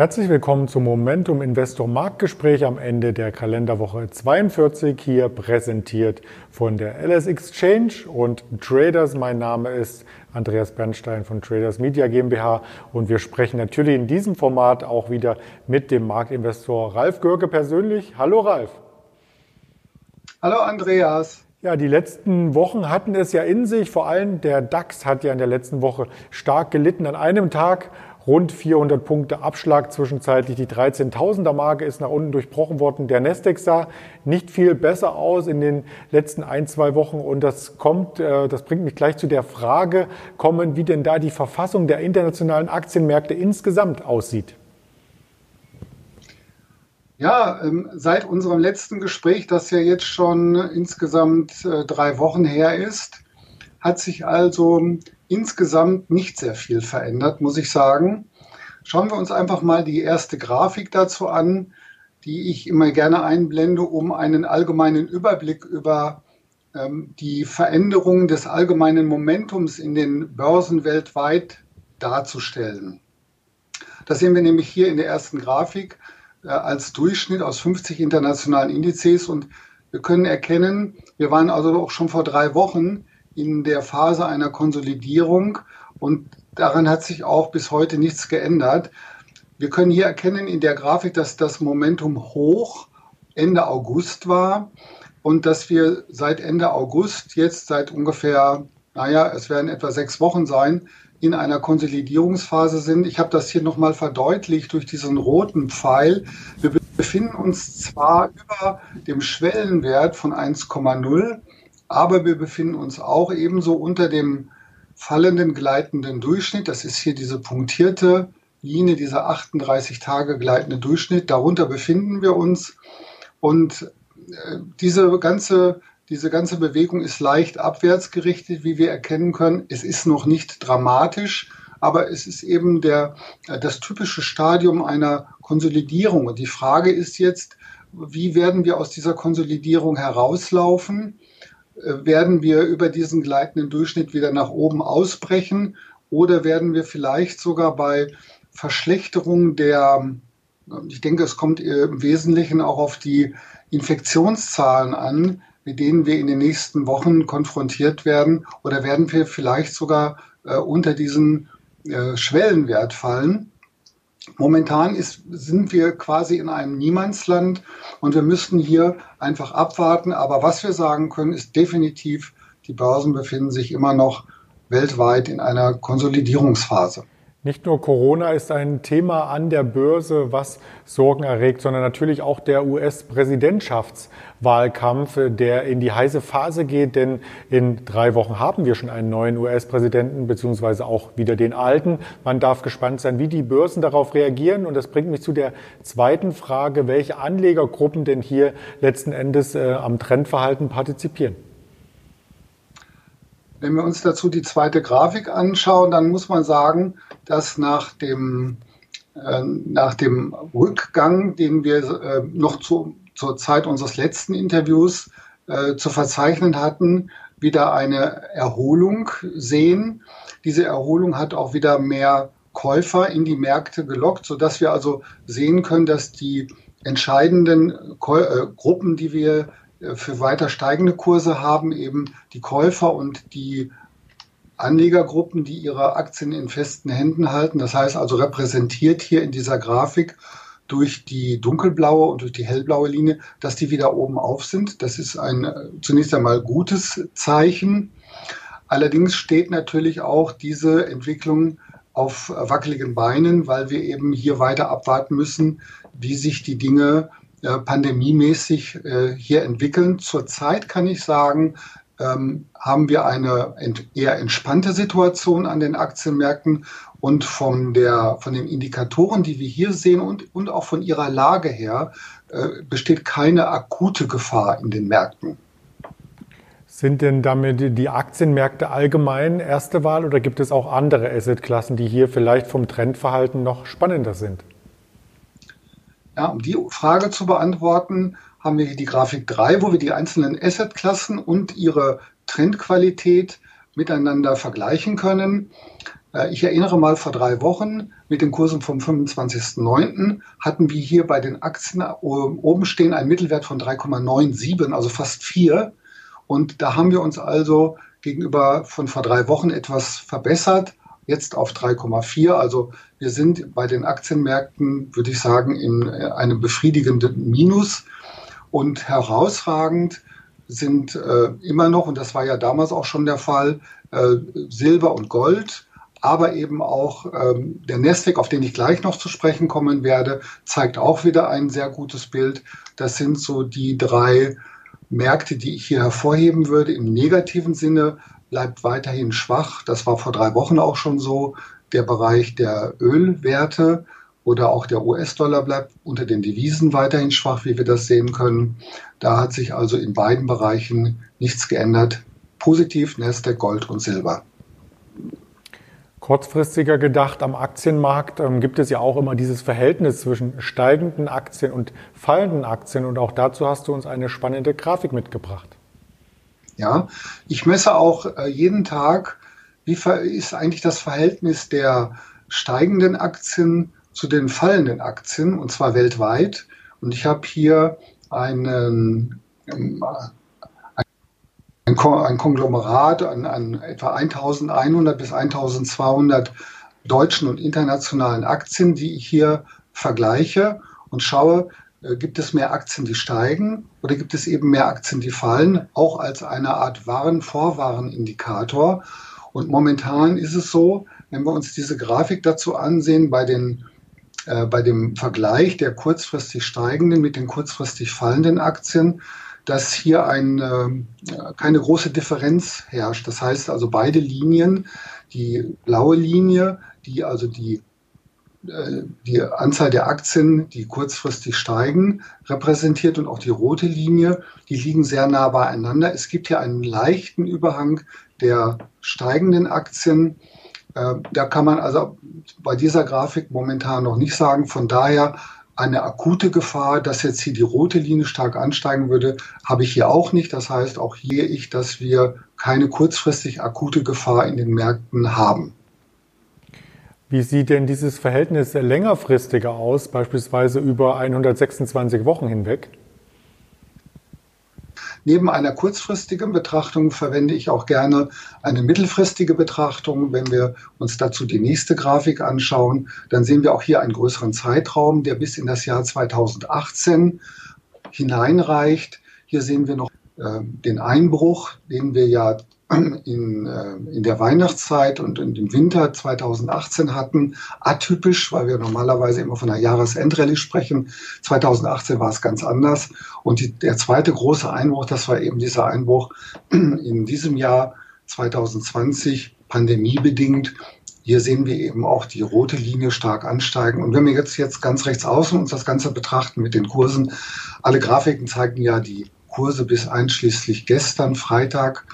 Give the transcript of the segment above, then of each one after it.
Herzlich willkommen zum Momentum Investor Marktgespräch am Ende der Kalenderwoche 42, hier präsentiert von der LS Exchange und Traders. Mein Name ist Andreas Bernstein von Traders Media GmbH und wir sprechen natürlich in diesem Format auch wieder mit dem Marktinvestor Ralf Görke persönlich. Hallo Ralf. Hallo Andreas. Ja, die letzten Wochen hatten es ja in sich. Vor allem der DAX hat ja in der letzten Woche stark gelitten. An einem Tag rund 400 Punkte Abschlag zwischenzeitlich. Die 13.000er Marke ist nach unten durchbrochen worden. Der Nasdaq sah nicht viel besser aus in den letzten ein, zwei Wochen. Und das kommt, äh, das bringt mich gleich zu der Frage kommen, wie denn da die Verfassung der internationalen Aktienmärkte insgesamt aussieht. Ja, ähm, seit unserem letzten Gespräch, das ja jetzt schon insgesamt äh, drei Wochen her ist, hat sich also insgesamt nicht sehr viel verändert, muss ich sagen. Schauen wir uns einfach mal die erste Grafik dazu an, die ich immer gerne einblende, um einen allgemeinen Überblick über ähm, die Veränderungen des allgemeinen Momentums in den Börsen weltweit darzustellen. Das sehen wir nämlich hier in der ersten Grafik äh, als Durchschnitt aus 50 internationalen Indizes und wir können erkennen, wir waren also auch schon vor drei Wochen in der Phase einer Konsolidierung und daran hat sich auch bis heute nichts geändert. Wir können hier erkennen in der Grafik, dass das Momentum hoch Ende August war und dass wir seit Ende August jetzt seit ungefähr, naja, es werden etwa sechs Wochen sein, in einer Konsolidierungsphase sind. Ich habe das hier nochmal verdeutlicht durch diesen roten Pfeil. Wir befinden uns zwar über dem Schwellenwert von 1,0, aber wir befinden uns auch ebenso unter dem fallenden gleitenden Durchschnitt. Das ist hier diese punktierte Linie, dieser 38 Tage gleitende Durchschnitt. Darunter befinden wir uns. Und äh, diese ganze diese ganze Bewegung ist leicht abwärts gerichtet, wie wir erkennen können. Es ist noch nicht dramatisch, aber es ist eben der, das typische Stadium einer Konsolidierung. Und die Frage ist jetzt, wie werden wir aus dieser Konsolidierung herauslaufen? Äh, werden wir über diesen gleitenden Durchschnitt wieder nach oben ausbrechen oder werden wir vielleicht sogar bei Verschlechterung der, ich denke, es kommt im Wesentlichen auch auf die Infektionszahlen an, mit denen wir in den nächsten Wochen konfrontiert werden oder werden wir vielleicht sogar äh, unter diesen äh, Schwellenwert fallen. Momentan ist, sind wir quasi in einem Niemandsland und wir müssten hier einfach abwarten. Aber was wir sagen können, ist definitiv, die Börsen befinden sich immer noch weltweit in einer Konsolidierungsphase. Nicht nur Corona ist ein Thema an der Börse, was Sorgen erregt, sondern natürlich auch der US-Präsidentschaftswahlkampf, der in die heiße Phase geht. Denn in drei Wochen haben wir schon einen neuen US-Präsidenten, beziehungsweise auch wieder den alten. Man darf gespannt sein, wie die Börsen darauf reagieren. Und das bringt mich zu der zweiten Frage, welche Anlegergruppen denn hier letzten Endes äh, am Trendverhalten partizipieren. Wenn wir uns dazu die zweite Grafik anschauen, dann muss man sagen, dass nach dem, äh, nach dem Rückgang, den wir äh, noch zu, zur Zeit unseres letzten Interviews äh, zu verzeichnen hatten, wieder eine Erholung sehen. Diese Erholung hat auch wieder mehr Käufer in die Märkte gelockt, sodass wir also sehen können, dass die entscheidenden äh, Gruppen, die wir für weiter steigende Kurse haben eben die Käufer und die Anlegergruppen, die ihre Aktien in festen Händen halten. Das heißt also repräsentiert hier in dieser Grafik durch die dunkelblaue und durch die hellblaue Linie, dass die wieder oben auf sind. Das ist ein äh, zunächst einmal gutes Zeichen. Allerdings steht natürlich auch diese Entwicklung auf wackeligen Beinen, weil wir eben hier weiter abwarten müssen, wie sich die Dinge äh, pandemiemäßig äh, hier entwickeln. Zurzeit kann ich sagen, ähm, haben wir eine eher entspannte Situation an den Aktienmärkten und von, der, von den Indikatoren, die wir hier sehen und, und auch von ihrer Lage her, äh, besteht keine akute Gefahr in den Märkten. Sind denn damit die Aktienmärkte allgemein erste Wahl oder gibt es auch andere Assetklassen, die hier vielleicht vom Trendverhalten noch spannender sind? Ja, um die Frage zu beantworten, haben wir hier die Grafik 3, wo wir die einzelnen Assetklassen und ihre Trendqualität miteinander vergleichen können. Äh, ich erinnere mal, vor drei Wochen mit den Kursen vom 25.09. hatten wir hier bei den Aktien äh, oben stehen einen Mittelwert von 3,97, also fast 4. Und da haben wir uns also gegenüber von vor drei Wochen etwas verbessert, jetzt auf 3,4. Also wir sind bei den Aktienmärkten, würde ich sagen, in äh, einem befriedigenden Minus. Und herausragend sind äh, immer noch, und das war ja damals auch schon der Fall, äh, Silber und Gold aber eben auch ähm, der Nasdaq, auf den ich gleich noch zu sprechen kommen werde, zeigt auch wieder ein sehr gutes Bild. Das sind so die drei Märkte, die ich hier hervorheben würde. Im negativen Sinne bleibt weiterhin schwach. Das war vor drei Wochen auch schon so. Der Bereich der Ölwerte oder auch der US-Dollar bleibt unter den Devisen weiterhin schwach, wie wir das sehen können. Da hat sich also in beiden Bereichen nichts geändert. Positiv Nasdaq, Gold und Silber. Kurzfristiger gedacht, am Aktienmarkt ähm, gibt es ja auch immer dieses Verhältnis zwischen steigenden Aktien und fallenden Aktien. Und auch dazu hast du uns eine spannende Grafik mitgebracht. Ja, ich messe auch äh, jeden Tag, wie ist eigentlich das Verhältnis der steigenden Aktien zu den fallenden Aktien, und zwar weltweit. Und ich habe hier einen, ähm, ein Konglomerat an, an etwa 1100 bis 1200 deutschen und internationalen Aktien, die ich hier vergleiche und schaue, gibt es mehr Aktien, die steigen oder gibt es eben mehr Aktien, die fallen, auch als eine Art Waren-Vorwarenindikator. Und momentan ist es so, wenn wir uns diese Grafik dazu ansehen, bei, den, äh, bei dem Vergleich der kurzfristig steigenden mit den kurzfristig fallenden Aktien, dass hier ein, äh, keine große Differenz herrscht. Das heißt also beide Linien, die blaue Linie, die also die äh, die Anzahl der Aktien, die kurzfristig steigen, repräsentiert und auch die rote Linie, die liegen sehr nah beieinander. Es gibt hier einen leichten Überhang der steigenden Aktien. Äh, da kann man also bei dieser Grafik momentan noch nicht sagen. Von daher eine akute Gefahr, dass jetzt hier die rote Linie stark ansteigen würde, habe ich hier auch nicht. Das heißt, auch hier ich, dass wir keine kurzfristig akute Gefahr in den Märkten haben. Wie sieht denn dieses Verhältnis längerfristiger aus, beispielsweise über 126 Wochen hinweg? Neben einer kurzfristigen Betrachtung verwende ich auch gerne eine mittelfristige Betrachtung. Wenn wir uns dazu die nächste Grafik anschauen, dann sehen wir auch hier einen größeren Zeitraum, der bis in das Jahr 2018 hineinreicht. Hier sehen wir noch äh, den Einbruch, den wir ja in, äh, in der Weihnachtszeit und in dem Winter 2018 hatten. Atypisch, weil wir normalerweise immer von einer Jahresendrallye sprechen. 2018 war es ganz anders. Und die, der zweite große Einbruch, das war eben dieser Einbruch in diesem Jahr 2020, pandemiebedingt. Hier sehen wir eben auch die rote Linie stark ansteigen. Und wenn wir jetzt, jetzt ganz rechts außen uns das Ganze betrachten mit den Kursen, alle Grafiken zeigen ja die Kurse bis einschließlich gestern, Freitag.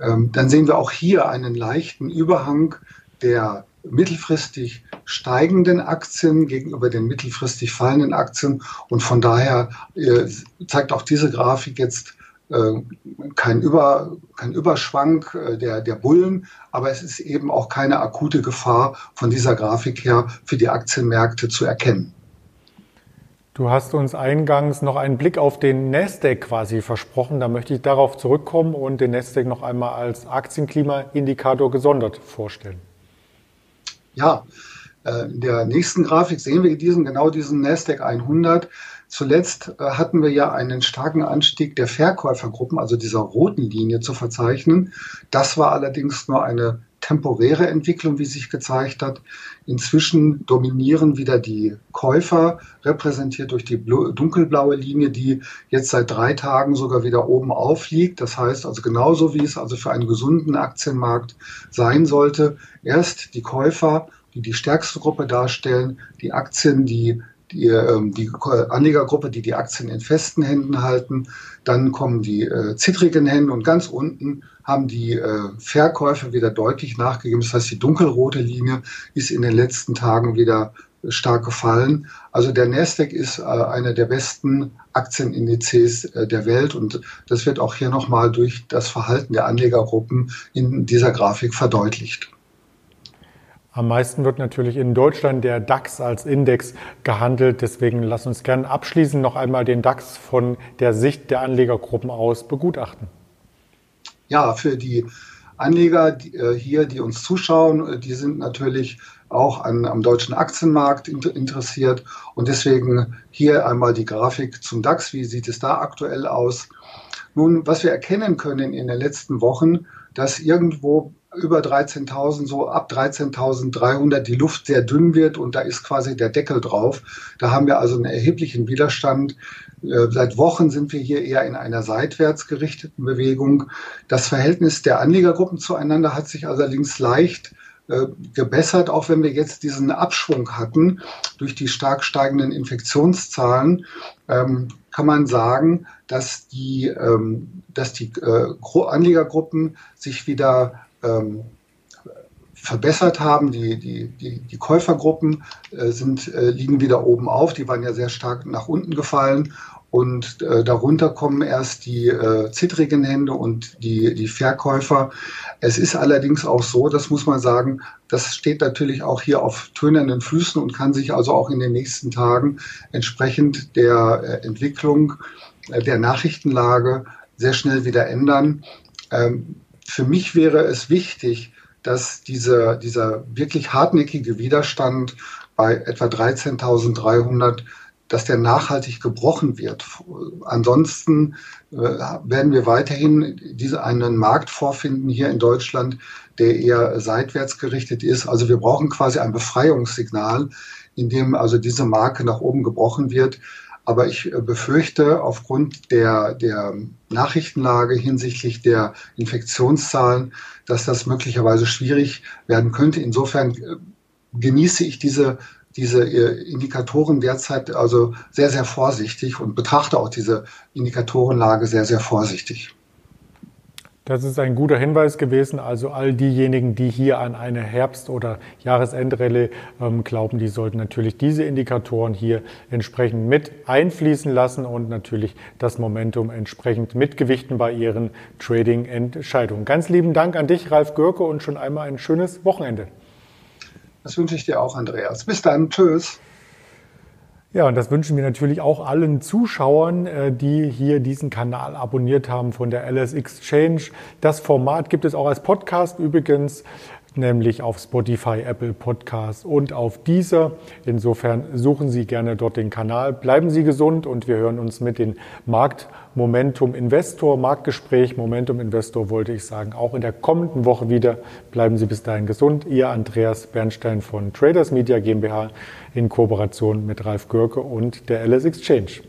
Ähm, dann sehen wir auch hier einen leichten Überhang der mittelfristig steigenden Aktien gegenüber den mittelfristig fallenden Aktien. Und von daher äh, zeigt auch diese Grafik jetzt äh, kein, Über, kein Überschwank äh, der, der Bullen, aber es ist eben auch keine akute Gefahr von dieser Grafik her für die Aktienmärkte zu erkennen. Du hast uns eingangs noch einen Blick auf den Nasdaq quasi versprochen. Da möchte ich darauf zurückkommen und den Nasdaq noch einmal als Aktienklimaindikator gesondert vorstellen. Ja, äh, in der nächsten Grafik sehen wir diesen, genau diesen Nasdaq 100. Zuletzt äh, hatten wir ja einen starken Anstieg der Verkäufergruppen, also dieser roten Linie zu verzeichnen. Das war allerdings nur eine temporäre Entwicklung, wie sich gezeigt hat. Inzwischen dominieren wieder die Käufer, repräsentiert durch die dunkelblaue Linie, die jetzt seit drei Tagen sogar wieder oben aufliegt. Das heißt also genauso, wie es also für einen gesunden Aktienmarkt sein sollte. Erst die Käufer, die die stärkste Gruppe darstellen, die Aktien, die die, ähm, die Anlegergruppe, die die Aktien in festen Händen halten. Dann kommen die äh, zittrigen Hände und ganz unten haben die äh, Verkäufe wieder deutlich nachgegeben. Das heißt, die dunkelrote Linie ist in den letzten Tagen wieder stark gefallen. Also der Nasdaq ist äh, einer der besten Aktienindizes äh, der Welt und das wird auch hier nochmal durch das Verhalten der Anlegergruppen in dieser Grafik verdeutlicht. Am meisten wird natürlich in Deutschland der DAX als Index gehandelt. Deswegen lass uns gerne abschließend noch einmal den DAX von der Sicht der Anlegergruppen aus begutachten. Ja, für die Anleger die, äh, hier, die uns zuschauen, äh, die sind natürlich auch an, am deutschen Aktienmarkt interessiert. Und deswegen hier einmal die Grafik zum DAX. Wie sieht es da aktuell aus? Nun, was wir erkennen können in den letzten Wochen, dass irgendwo über 13.000, so ab 13.300 die Luft sehr dünn wird und da ist quasi der Deckel drauf. Da haben wir also einen erheblichen Widerstand. Äh, seit Wochen sind wir hier eher in einer seitwärts gerichteten Bewegung. Das Verhältnis der Anlegergruppen zueinander hat sich allerdings leicht äh, gebessert, auch wenn wir jetzt diesen Abschwung hatten durch die stark steigenden Infektionszahlen, ähm, kann man sagen, dass die, ähm, dass die äh, Anlegergruppen sich wieder ähm, verbessert haben. Die, die, die, die Käufergruppen äh, sind, äh, liegen wieder oben auf. Die waren ja sehr stark nach unten gefallen. Und äh, darunter kommen erst die äh, zittrigen Hände und die, die Verkäufer. Es ist allerdings auch so, das muss man sagen, das steht natürlich auch hier auf tönenden Füßen und kann sich also auch in den nächsten Tagen entsprechend der äh, Entwicklung äh, der Nachrichtenlage sehr schnell wieder ändern. Ähm, für mich wäre es wichtig, dass dieser, dieser wirklich hartnäckige Widerstand bei etwa 13.300 dass der nachhaltig gebrochen wird. Ansonsten äh, werden wir weiterhin diese, einen Markt vorfinden hier in Deutschland, der eher seitwärts gerichtet ist. Also wir brauchen quasi ein Befreiungssignal, in dem also diese Marke nach oben gebrochen wird. Aber ich äh, befürchte aufgrund der, der Nachrichtenlage hinsichtlich der Infektionszahlen, dass das möglicherweise schwierig werden könnte. Insofern äh, genieße ich diese, diese äh, Indikatoren derzeit also sehr, sehr vorsichtig und betrachte auch diese Indikatorenlage sehr, sehr vorsichtig. Das ist ein guter Hinweis gewesen. Also all diejenigen, die hier an eine Herbst- oder Jahresendrallye ähm, glauben, die sollten natürlich diese Indikatoren hier entsprechend mit einfließen lassen und natürlich das Momentum entsprechend mitgewichten bei ihren Trading-Entscheidungen. Ganz lieben Dank an dich, Ralf Görke, und schon einmal ein schönes Wochenende. Das wünsche ich dir auch, Andreas. Bis dann. Tschüss. Ja, und das wünschen wir natürlich auch allen Zuschauern, äh, die hier diesen Kanal abonniert haben von der LS Exchange. Das Format gibt es auch als Podcast übrigens nämlich auf Spotify, Apple Podcasts und auf dieser. Insofern suchen Sie gerne dort den Kanal. Bleiben Sie gesund und wir hören uns mit den Markt Momentum Investor, Marktgespräch Momentum Investor wollte ich sagen, auch in der kommenden Woche wieder. Bleiben Sie bis dahin gesund. Ihr Andreas Bernstein von Traders Media GmbH in Kooperation mit Ralf Görke und der LS Exchange.